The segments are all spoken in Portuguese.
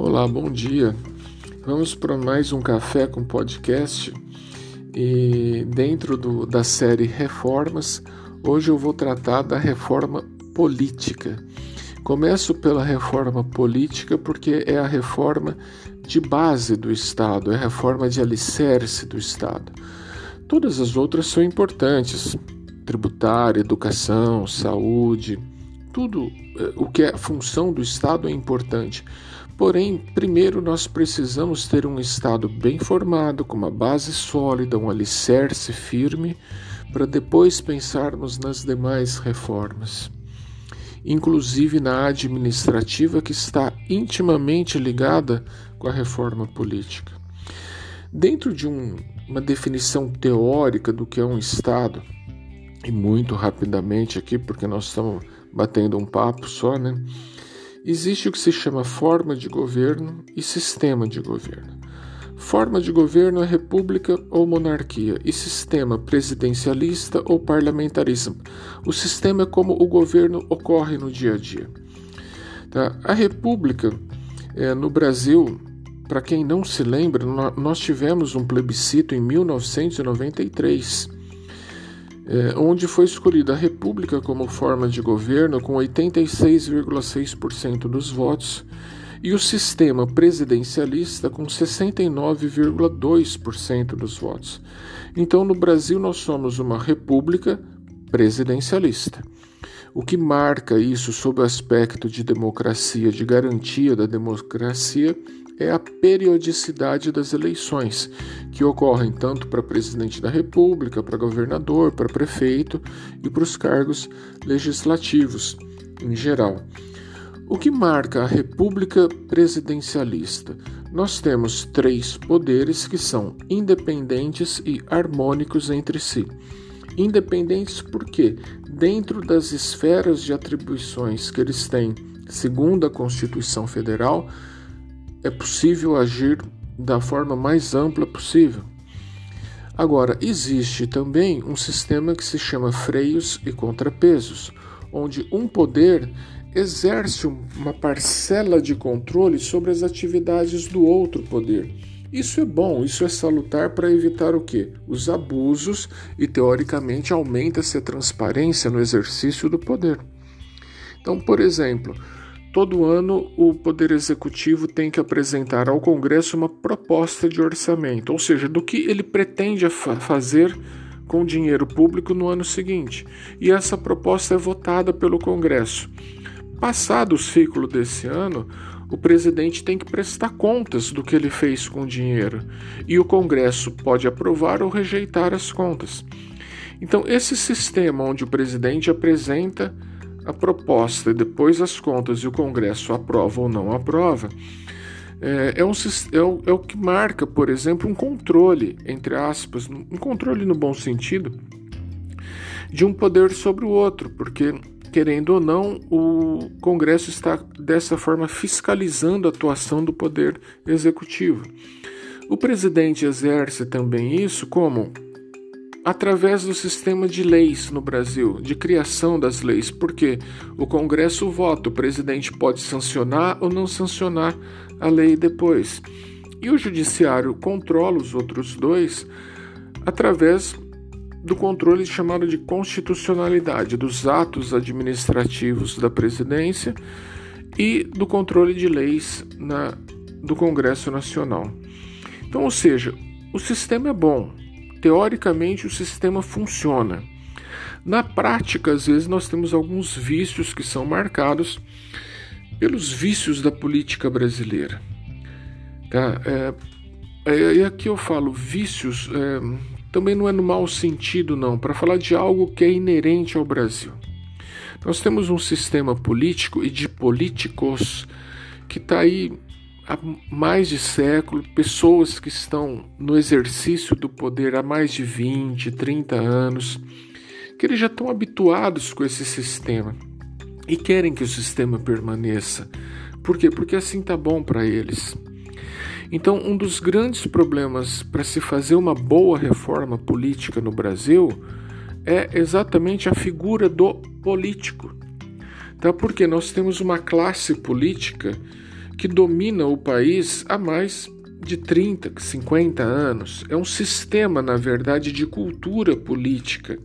Olá, bom dia. Vamos para mais um café com podcast e dentro do, da série Reformas, hoje eu vou tratar da reforma política. Começo pela reforma política porque é a reforma de base do Estado, é a reforma de alicerce do Estado. Todas as outras são importantes: tributária, educação, saúde, tudo eh, o que é função do Estado é importante. Porém, primeiro nós precisamos ter um Estado bem formado, com uma base sólida, um alicerce firme, para depois pensarmos nas demais reformas, inclusive na administrativa, que está intimamente ligada com a reforma política. Dentro de um, uma definição teórica do que é um Estado, e muito rapidamente aqui, porque nós estamos batendo um papo só, né? Existe o que se chama forma de governo e sistema de governo. Forma de governo é república ou monarquia, e sistema presidencialista ou parlamentarismo. O sistema é como o governo ocorre no dia a dia. Tá? A república é, no Brasil, para quem não se lembra, nós tivemos um plebiscito em 1993 é, onde foi escolhida a República como forma de governo com 86,6% dos votos e o sistema presidencialista com 69,2% dos votos. Então, no Brasil, nós somos uma república presidencialista. O que marca isso sob o aspecto de democracia, de garantia da democracia, é a periodicidade das eleições, que ocorrem tanto para presidente da República, para governador, para prefeito e para os cargos legislativos em geral. O que marca a República Presidencialista? Nós temos três poderes que são independentes e harmônicos entre si. Independentes porque, dentro das esferas de atribuições que eles têm, segundo a Constituição Federal, é possível agir da forma mais ampla possível. Agora, existe também um sistema que se chama freios e contrapesos, onde um poder exerce uma parcela de controle sobre as atividades do outro poder. Isso é bom, isso é salutar para evitar o quê? Os abusos e, teoricamente, aumenta-se a transparência no exercício do poder. Então, por exemplo, Todo ano, o Poder Executivo tem que apresentar ao Congresso uma proposta de orçamento, ou seja, do que ele pretende fazer com o dinheiro público no ano seguinte. E essa proposta é votada pelo Congresso. Passado o ciclo desse ano, o presidente tem que prestar contas do que ele fez com o dinheiro e o Congresso pode aprovar ou rejeitar as contas. Então, esse sistema onde o presidente apresenta a proposta e depois as contas e o Congresso aprova ou não aprova, é, é, um, é, o, é o que marca, por exemplo, um controle, entre aspas, um controle no bom sentido, de um poder sobre o outro, porque, querendo ou não, o Congresso está dessa forma fiscalizando a atuação do poder executivo. O presidente exerce também isso como através do sistema de leis no Brasil, de criação das leis, porque o Congresso vota, o presidente pode sancionar ou não sancionar a lei depois. E o Judiciário controla os outros dois através do controle chamado de constitucionalidade dos atos administrativos da presidência e do controle de leis na, do Congresso Nacional. Então, ou seja, o sistema é bom, Teoricamente, o sistema funciona. Na prática, às vezes, nós temos alguns vícios que são marcados pelos vícios da política brasileira. Tá? É, é, e aqui eu falo vícios, é, também não é no mau sentido, não, para falar de algo que é inerente ao Brasil. Nós temos um sistema político e de políticos que está aí há mais de século, pessoas que estão no exercício do poder há mais de 20, 30 anos, que eles já estão habituados com esse sistema e querem que o sistema permaneça. Por quê? Porque assim tá bom para eles. Então, um dos grandes problemas para se fazer uma boa reforma política no Brasil é exatamente a figura do político. Tá? Porque nós temos uma classe política que domina o país há mais de 30, 50 anos. É um sistema, na verdade, de cultura política,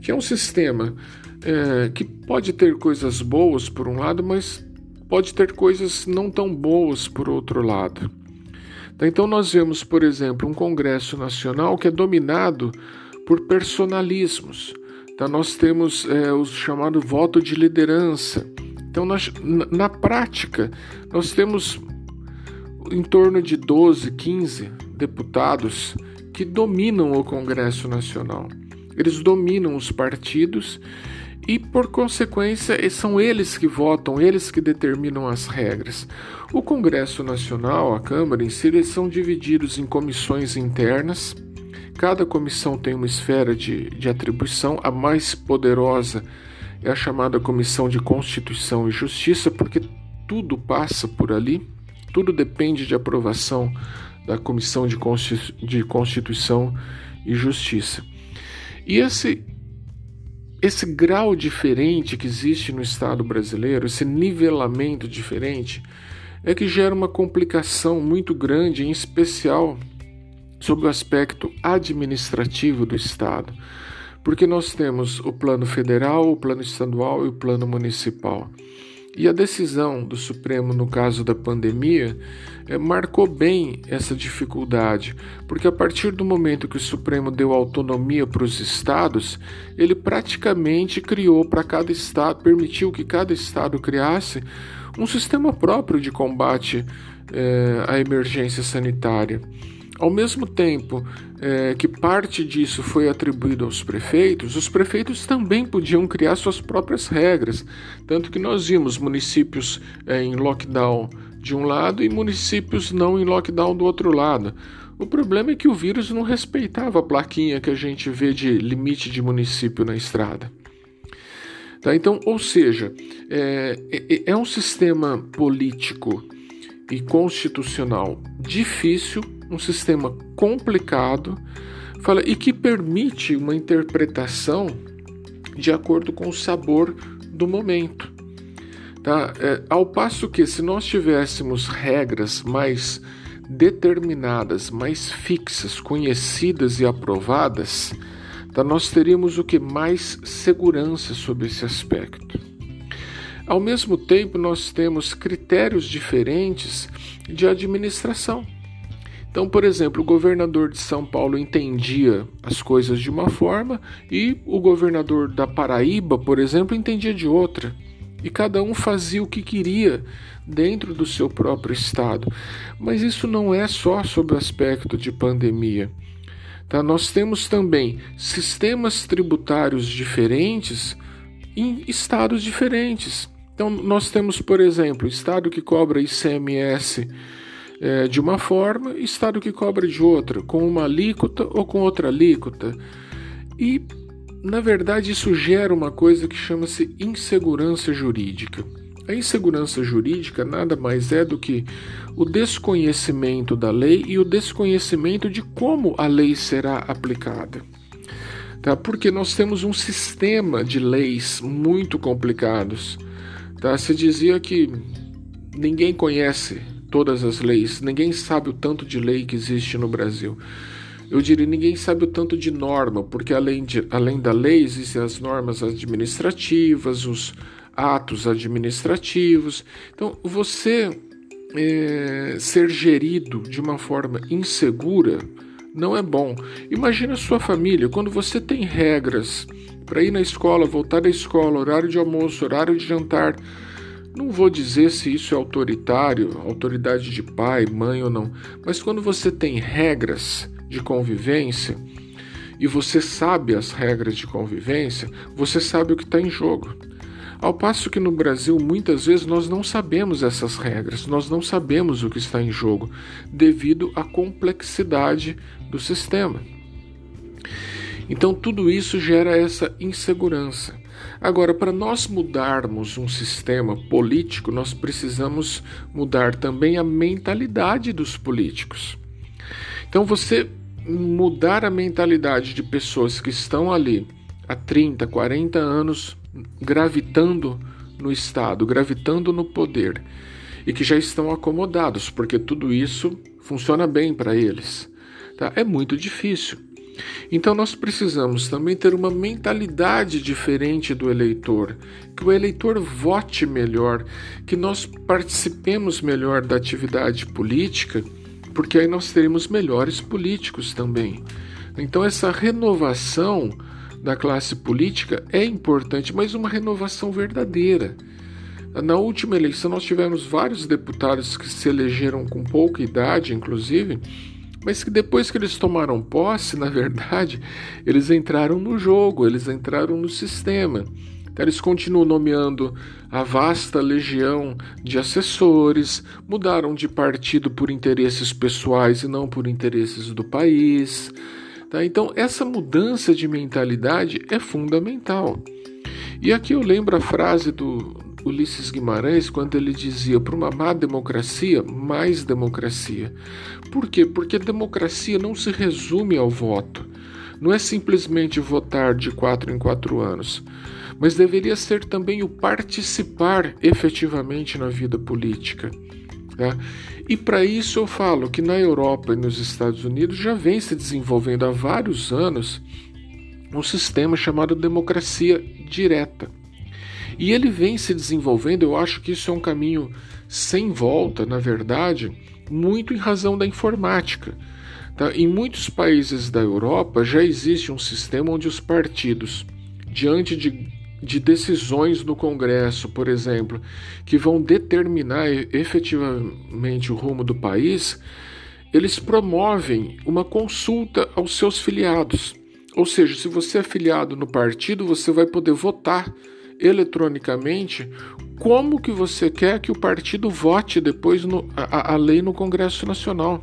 que é um sistema é, que pode ter coisas boas por um lado, mas pode ter coisas não tão boas por outro lado. Então, nós vemos, por exemplo, um Congresso Nacional que é dominado por personalismos. Então, nós temos é, o chamado voto de liderança. Então, nós, na prática, nós temos em torno de 12, 15 deputados que dominam o Congresso Nacional. Eles dominam os partidos e, por consequência, são eles que votam, eles que determinam as regras. O Congresso Nacional, a Câmara em si, eles são divididos em comissões internas. Cada comissão tem uma esfera de, de atribuição. A mais poderosa é a chamada Comissão de Constituição e Justiça, porque tudo passa por ali, tudo depende de aprovação da Comissão de Constituição e Justiça. E esse esse grau diferente que existe no Estado brasileiro, esse nivelamento diferente, é que gera uma complicação muito grande, em especial sobre o aspecto administrativo do Estado, porque nós temos o plano federal, o plano estadual e o plano municipal. E a decisão do Supremo no caso da pandemia é, marcou bem essa dificuldade, porque a partir do momento que o Supremo deu autonomia para os estados, ele praticamente criou para cada estado, permitiu que cada estado criasse um sistema próprio de combate é, à emergência sanitária. Ao mesmo tempo é, que parte disso foi atribuído aos prefeitos, os prefeitos também podiam criar suas próprias regras. Tanto que nós vimos municípios é, em lockdown de um lado e municípios não em lockdown do outro lado. O problema é que o vírus não respeitava a plaquinha que a gente vê de limite de município na estrada. Tá? Então, ou seja, é, é, é um sistema político e constitucional difícil um sistema complicado fala, e que permite uma interpretação de acordo com o sabor do momento. Tá? É, ao passo que, se nós tivéssemos regras mais determinadas, mais fixas, conhecidas e aprovadas, tá? nós teríamos o que mais segurança sobre esse aspecto. Ao mesmo tempo, nós temos critérios diferentes de administração. Então, por exemplo, o governador de São Paulo entendia as coisas de uma forma e o governador da Paraíba, por exemplo, entendia de outra. E cada um fazia o que queria dentro do seu próprio estado. Mas isso não é só sobre o aspecto de pandemia. Tá? Nós temos também sistemas tributários diferentes em estados diferentes. Então, nós temos, por exemplo, estado que cobra ICMS é, de uma forma, estado que cobra de outra, com uma alíquota ou com outra alíquota. E, na verdade, isso gera uma coisa que chama-se insegurança jurídica. A insegurança jurídica nada mais é do que o desconhecimento da lei e o desconhecimento de como a lei será aplicada. Tá? Porque nós temos um sistema de leis muito complicados. Tá? Se dizia que ninguém conhece todas as leis. Ninguém sabe o tanto de lei que existe no Brasil. Eu diria, ninguém sabe o tanto de norma, porque além, de, além da lei existem as normas administrativas, os atos administrativos. Então, você é, ser gerido de uma forma insegura não é bom. Imagina a sua família, quando você tem regras para ir na escola, voltar da escola, horário de almoço, horário de jantar, não vou dizer se isso é autoritário, autoridade de pai, mãe ou não, mas quando você tem regras de convivência e você sabe as regras de convivência, você sabe o que está em jogo. Ao passo que no Brasil, muitas vezes, nós não sabemos essas regras, nós não sabemos o que está em jogo, devido à complexidade do sistema. Então, tudo isso gera essa insegurança. Agora, para nós mudarmos um sistema político, nós precisamos mudar também a mentalidade dos políticos. Então, você mudar a mentalidade de pessoas que estão ali há 30, 40 anos gravitando no Estado, gravitando no poder, e que já estão acomodados, porque tudo isso funciona bem para eles. Tá? É muito difícil. Então nós precisamos também ter uma mentalidade diferente do eleitor, que o eleitor vote melhor, que nós participemos melhor da atividade política, porque aí nós teremos melhores políticos também. Então essa renovação da classe política é importante, mas uma renovação verdadeira. Na última eleição nós tivemos vários deputados que se elegeram com pouca idade, inclusive, mas que depois que eles tomaram posse, na verdade, eles entraram no jogo, eles entraram no sistema. Então, eles continuam nomeando a vasta legião de assessores, mudaram de partido por interesses pessoais e não por interesses do país. Tá? Então, essa mudança de mentalidade é fundamental. E aqui eu lembro a frase do Ulisses Guimarães quando ele dizia: para uma má democracia, mais democracia. Por quê? Porque democracia não se resume ao voto. Não é simplesmente votar de quatro em quatro anos, mas deveria ser também o participar efetivamente na vida política. Tá? E para isso eu falo que na Europa e nos Estados Unidos já vem se desenvolvendo há vários anos um sistema chamado democracia direta. E ele vem se desenvolvendo, eu acho que isso é um caminho sem volta, na verdade, muito em razão da informática. Tá? Em muitos países da Europa já existe um sistema onde os partidos, diante de, de decisões no Congresso, por exemplo, que vão determinar efetivamente o rumo do país, eles promovem uma consulta aos seus filiados. Ou seja, se você é filiado no partido, você vai poder votar eletronicamente como que você quer que o partido vote depois no, a, a lei no Congresso Nacional.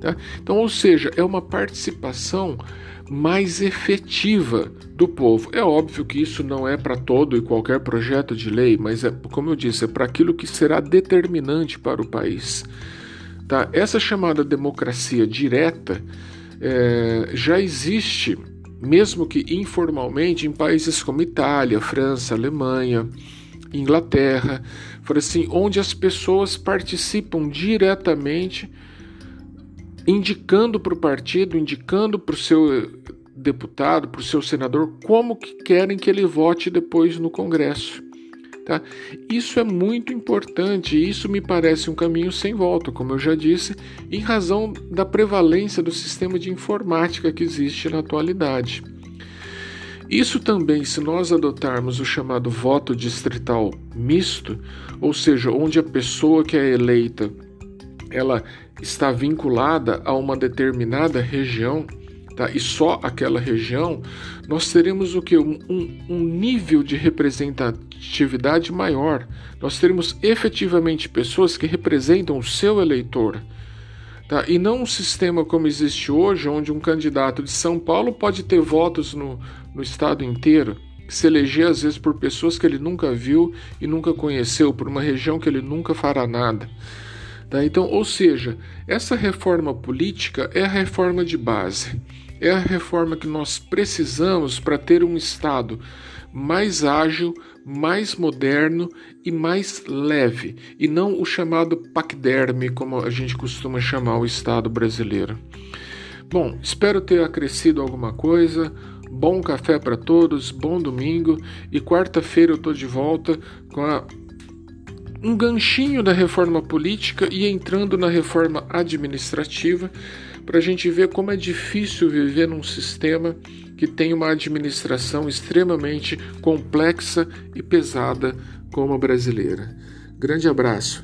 Tá? Então, ou seja, é uma participação mais efetiva do povo. É óbvio que isso não é para todo e qualquer projeto de lei, mas é, como eu disse, é para aquilo que será determinante para o país. Tá? Essa chamada democracia direta é, já existe mesmo que informalmente, em países como Itália, França, Alemanha, Inglaterra, for assim, onde as pessoas participam diretamente, indicando para o partido, indicando para o seu deputado, para o seu senador, como que querem que ele vote depois no Congresso. Tá? Isso é muito importante e isso me parece um caminho sem volta, como eu já disse, em razão da prevalência do sistema de informática que existe na atualidade. Isso também, se nós adotarmos o chamado voto distrital misto, ou seja, onde a pessoa que é eleita ela está vinculada a uma determinada região, tá? e só aquela região, nós teremos o que? Um, um, nível de representatividade maior. Nós teremos efetivamente pessoas que representam o seu eleitor. Tá? E não um sistema como existe hoje, onde um candidato de São Paulo pode ter votos no, no estado inteiro, se eleger às vezes por pessoas que ele nunca viu e nunca conheceu, por uma região que ele nunca fará nada. Tá? Então, ou seja, essa reforma política é a reforma de base é a reforma que nós precisamos para ter um Estado mais ágil, mais moderno e mais leve, e não o chamado paquiderme, como a gente costuma chamar o Estado brasileiro. Bom, espero ter acrescido alguma coisa. Bom café para todos, bom domingo e quarta-feira eu estou de volta com a um ganchinho da reforma política e entrando na reforma administrativa para a gente ver como é difícil viver num sistema que tem uma administração extremamente complexa e pesada como a brasileira. Grande abraço.